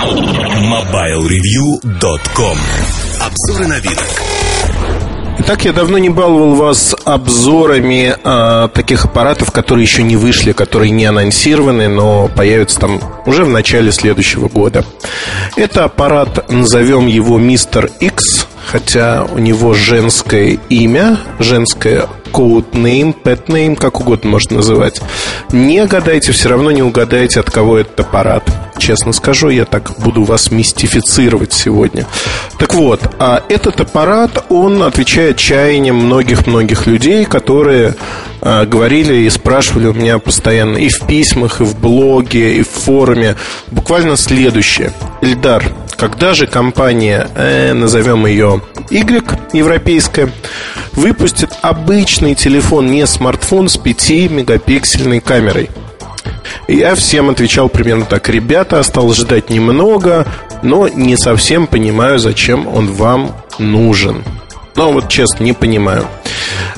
MobileReview.com Обзоры на вид. Итак, я давно не баловал вас обзорами э, таких аппаратов, которые еще не вышли, которые не анонсированы, но появятся там уже в начале следующего года. Это аппарат, назовем его Мистер X, хотя у него женское имя, женское code name, pet name, как угодно можно называть. Не гадайте, все равно не угадаете, от кого этот аппарат. Честно скажу, я так буду вас мистифицировать сегодня. Так вот, а этот аппарат, он отвечает чаяниям многих-многих людей, которые а, говорили и спрашивали у меня постоянно и в письмах, и в блоге, и в форуме. Буквально следующее. Эльдар, когда же компания, э, назовем ее Y, европейская, выпустит обычный телефон, не смартфон с 5-мегапиксельной камерой? Я всем отвечал примерно так. Ребята, осталось ждать немного, но не совсем понимаю, зачем он вам нужен. Ну, вот честно, не понимаю.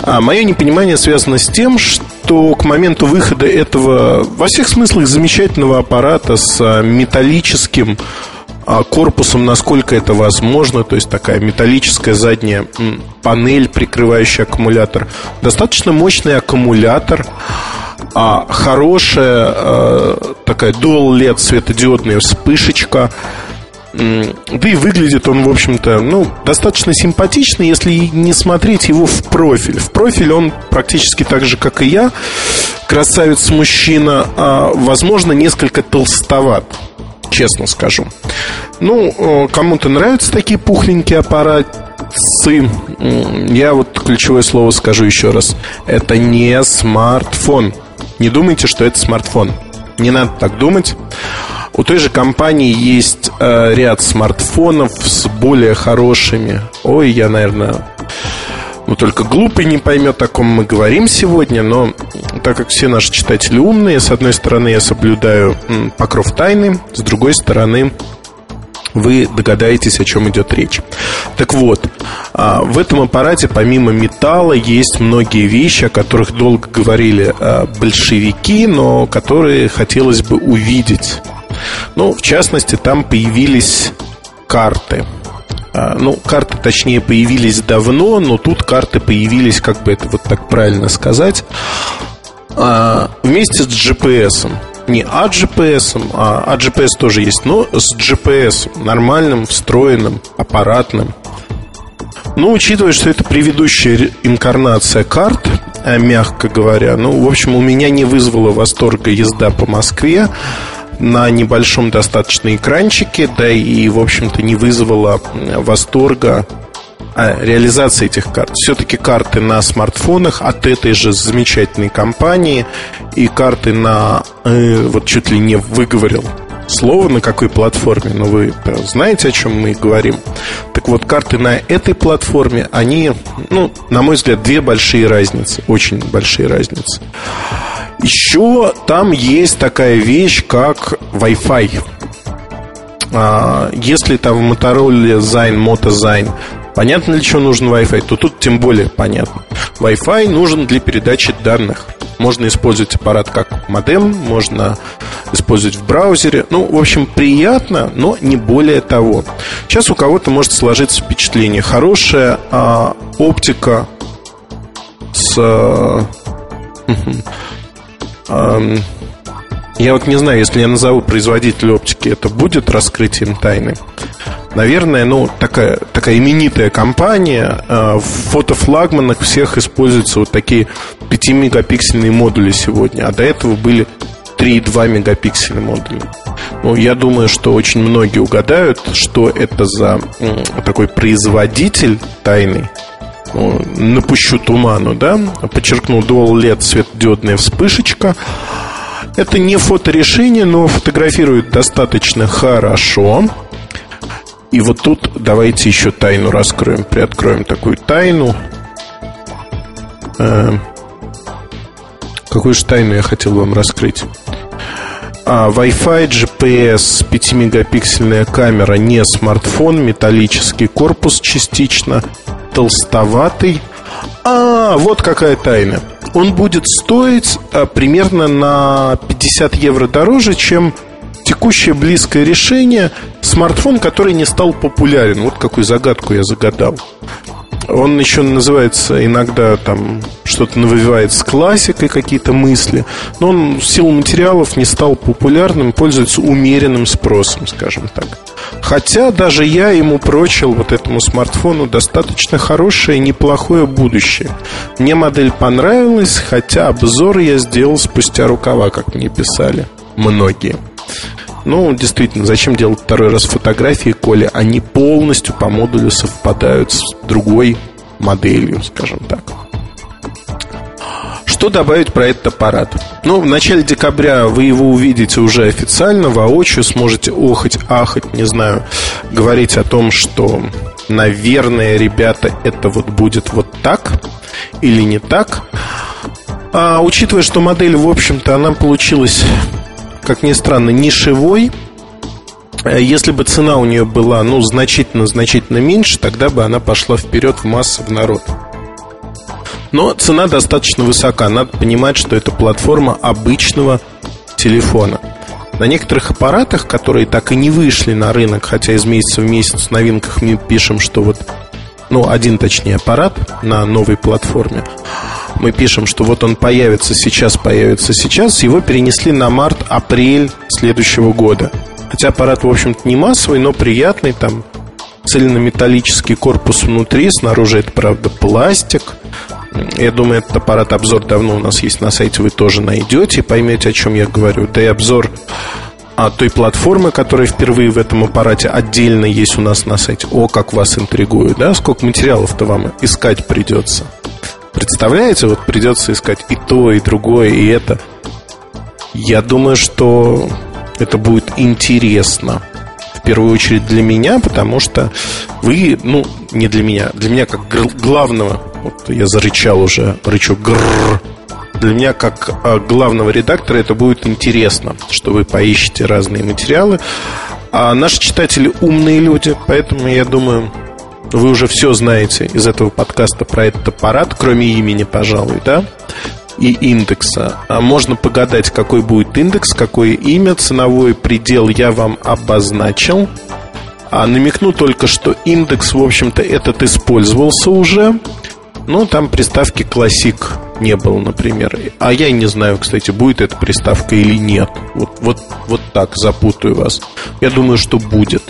А мое непонимание связано с тем, что к моменту выхода этого во всех смыслах замечательного аппарата с а, металлическим а, корпусом, насколько это возможно, то есть такая металлическая задняя панель, прикрывающая аккумулятор. Достаточно мощный аккумулятор, а хорошая а, такая dual LED светодиодная вспышечка. Да и выглядит он, в общем-то, ну, достаточно симпатично, если не смотреть его в профиль. В профиль он практически так же, как и я, красавец-мужчина, а, возможно, несколько толстоват честно скажу. Ну, э, кому-то нравятся такие пухленькие аппараты. Я вот ключевое слово скажу еще раз. Это не смартфон. Не думайте, что это смартфон. Не надо так думать. У той же компании есть э, ряд смартфонов с более хорошими. Ой, я, наверное, ну, только глупый не поймет, о ком мы говорим сегодня, но так как все наши читатели умные, с одной стороны, я соблюдаю покров тайны, с другой стороны, вы догадаетесь, о чем идет речь. Так вот, а, в этом аппарате помимо металла есть многие вещи, о которых долго говорили а, большевики, но которые хотелось бы увидеть. Ну, в частности, там появились карты – а, ну, карты, точнее, появились давно, но тут карты появились, как бы это вот так правильно сказать, вместе с GPS. Не от а от GPS тоже есть, но с GPS, нормальным, встроенным, аппаратным. Ну, учитывая, что это предыдущая инкарнация карт, а, мягко говоря, ну, в общем, у меня не вызвала восторга езда по Москве на небольшом достаточно экранчике, да и, в общем-то, не вызвало восторга реализация этих карт. Все-таки карты на смартфонах от этой же замечательной компании и карты на, э, вот чуть ли не выговорил слово на какой платформе, но вы знаете, о чем мы говорим. Так вот, карты на этой платформе, они, ну, на мой взгляд, две большие разницы, очень большие разницы. Еще там есть такая вещь, как Wi-Fi. А, если там в Motorola Zine, Moto Zine Понятно, для чего нужен Wi-Fi, то тут тем более понятно. Wi-Fi нужен для передачи данных. Можно использовать аппарат как модем, можно использовать в браузере. Ну, в общем, приятно, но не более того. Сейчас у кого-то может сложиться впечатление. Хорошая а, оптика с... А, я вот не знаю, если я назову производителя оптики, это будет раскрытием тайны. Наверное, ну, такая, такая именитая компания. Э, в фотофлагманах всех используются вот такие 5-мегапиксельные модули сегодня, а до этого были 3,2 мегапикселя модули. Ну, я думаю, что очень многие угадают, что это за такой производитель тайный, ну, напущу туману, да, подчеркну Dual LED светодиодная вспышечка. Это не фоторешение, но фотографирует достаточно хорошо. И вот тут давайте еще тайну раскроем, приоткроем такую тайну. Э, какую же тайну я хотел вам раскрыть? А, Wi-Fi, GPS, 5-мегапиксельная камера, не смартфон, металлический корпус частично – толстоватый. А, вот какая тайна. Он будет стоить а, примерно на 50 евро дороже, чем текущее близкое решение смартфон, который не стал популярен. Вот какую загадку я загадал. Он еще называется иногда там что-то навевает с классикой какие-то мысли, но он в силу материалов не стал популярным, пользуется умеренным спросом, скажем так. Хотя даже я ему прочил вот этому смартфону достаточно хорошее, неплохое будущее. Мне модель понравилась, хотя обзор я сделал спустя рукава, как мне писали многие. Ну, действительно, зачем делать второй раз фотографии, коли они полностью по модулю совпадают с другой моделью, скажем так. Что добавить про этот аппарат? Ну, в начале декабря вы его увидите уже официально, воочию, сможете охать, ахать, не знаю, говорить о том, что, наверное, ребята, это вот будет вот так или не так. А учитывая, что модель, в общем-то, она получилась как ни странно, нишевой. Э, если бы цена у нее была, ну, значительно-значительно меньше, тогда бы она пошла вперед в массу в народ. Но цена достаточно высока. Надо понимать, что это платформа обычного телефона. На некоторых аппаратах, которые так и не вышли на рынок, хотя из месяца в месяц в новинках мы пишем, что вот, ну, один точнее аппарат на новой платформе, мы пишем, что вот он появится сейчас, появится сейчас, его перенесли на март-апрель следующего года. Хотя аппарат, в общем-то, не массовый, но приятный, там цельнометаллический корпус внутри, снаружи это, правда, пластик. Я думаю, этот аппарат обзор давно у нас есть на сайте, вы тоже найдете, поймете, о чем я говорю. Да и обзор а той платформы, которая впервые в этом аппарате отдельно есть у нас на сайте. О, как вас интригует, да? Сколько материалов-то вам искать придется. Представляете, вот придется искать и то, и другое, и это. Я думаю, что это будет интересно. В первую очередь для меня, потому что вы, ну, не для меня, для меня как главного, вот я зарычал уже, рычу грррр, для меня как а, главного редактора это будет интересно, что вы поищете разные материалы. А наши читатели умные люди, поэтому я думаю, вы уже все знаете из этого подкаста про этот аппарат, кроме имени, пожалуй, да? И индекса. А можно погадать, какой будет индекс, какое имя, ценовой предел я вам обозначил. А намекну только, что индекс, в общем-то, этот использовался уже. Ну, там приставки классик не было, например. А я не знаю, кстати, будет эта приставка или нет. Вот, вот, вот так запутаю вас. Я думаю, что будет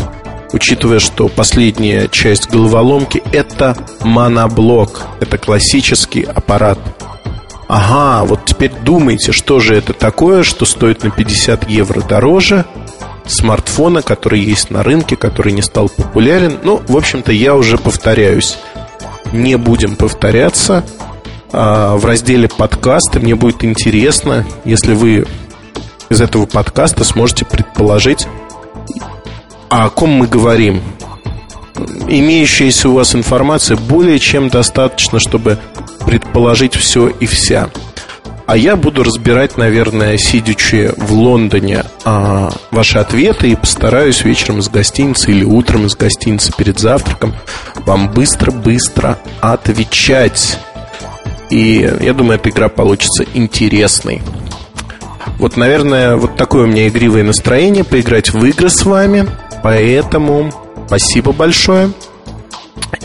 учитывая, что последняя часть головоломки – это моноблок, это классический аппарат. Ага, вот теперь думайте, что же это такое, что стоит на 50 евро дороже смартфона, который есть на рынке, который не стал популярен. Ну, в общем-то, я уже повторяюсь. Не будем повторяться. А, в разделе подкасты мне будет интересно, если вы из этого подкаста сможете предположить, о ком мы говорим. Имеющаяся у вас информация более чем достаточно, чтобы предположить все и вся. А я буду разбирать, наверное, сидячи в Лондоне, а, ваши ответы и постараюсь вечером из гостиницы или утром из гостиницы перед завтраком вам быстро-быстро отвечать. И я думаю, эта игра получится интересной. Вот, наверное, вот такое у меня игривое настроение поиграть в игры с вами – Поэтому спасибо большое.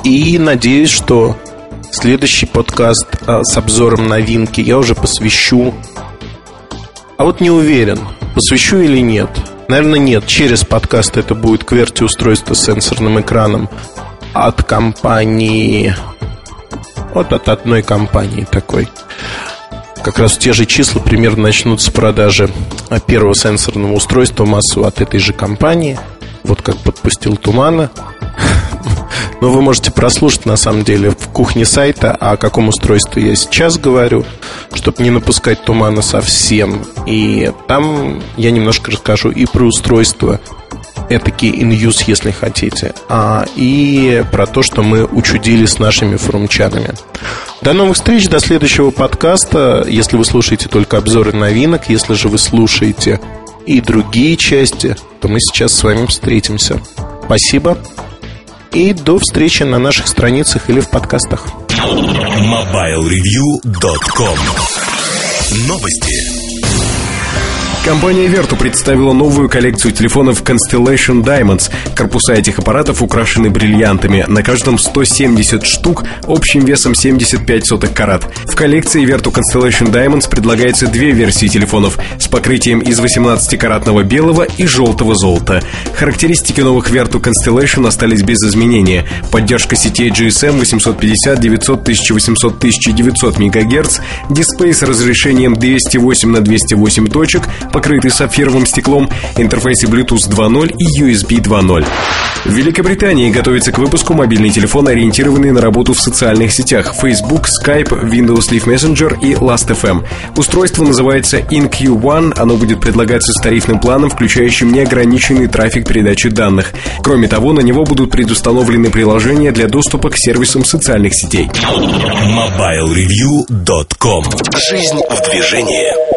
И надеюсь, что следующий подкаст а, с обзором новинки я уже посвящу. А вот не уверен, посвящу или нет. Наверное, нет. Через подкаст это будет QWERTY устройство с сенсорным экраном от компании... Вот от одной компании такой. Как раз те же числа примерно начнутся продажи первого сенсорного устройства массово от этой же компании – вот как подпустил тумана. Но вы можете прослушать, на самом деле, в кухне сайта, о каком устройстве я сейчас говорю, чтобы не напускать тумана совсем. И там я немножко расскажу и про устройство, этакий in-use, если хотите, а, и про то, что мы учудили с нашими форумчанами. До новых встреч, до следующего подкаста. Если вы слушаете только обзоры новинок, если же вы слушаете и другие части, то мы сейчас с вами встретимся. Спасибо. И до встречи на наших страницах или в подкастах. MobileReview.com Новости. Компания Vertu представила новую коллекцию телефонов Constellation Diamonds. Корпуса этих аппаратов украшены бриллиантами. На каждом 170 штук общим весом 75 сотых карат. В коллекции Vertu Constellation Diamonds предлагается две версии телефонов с покрытием из 18-каратного белого и желтого золота. Характеристики новых Vertu Constellation остались без изменения. Поддержка сетей GSM 850, 900, 1800, 1900 МГц, дисплей с разрешением 208 на 208 точек, покрытый сапфировым стеклом, интерфейсы Bluetooth 2.0 и USB 2.0. В Великобритании готовится к выпуску мобильный телефон, ориентированный на работу в социальных сетях Facebook, Skype, Windows Live Messenger и Last.fm. Устройство называется InQ1, оно будет предлагаться с тарифным планом, включающим неограниченный трафик передачи данных. Кроме того, на него будут предустановлены приложения для доступа к сервисам социальных сетей. MobileReview.com Жизнь в движении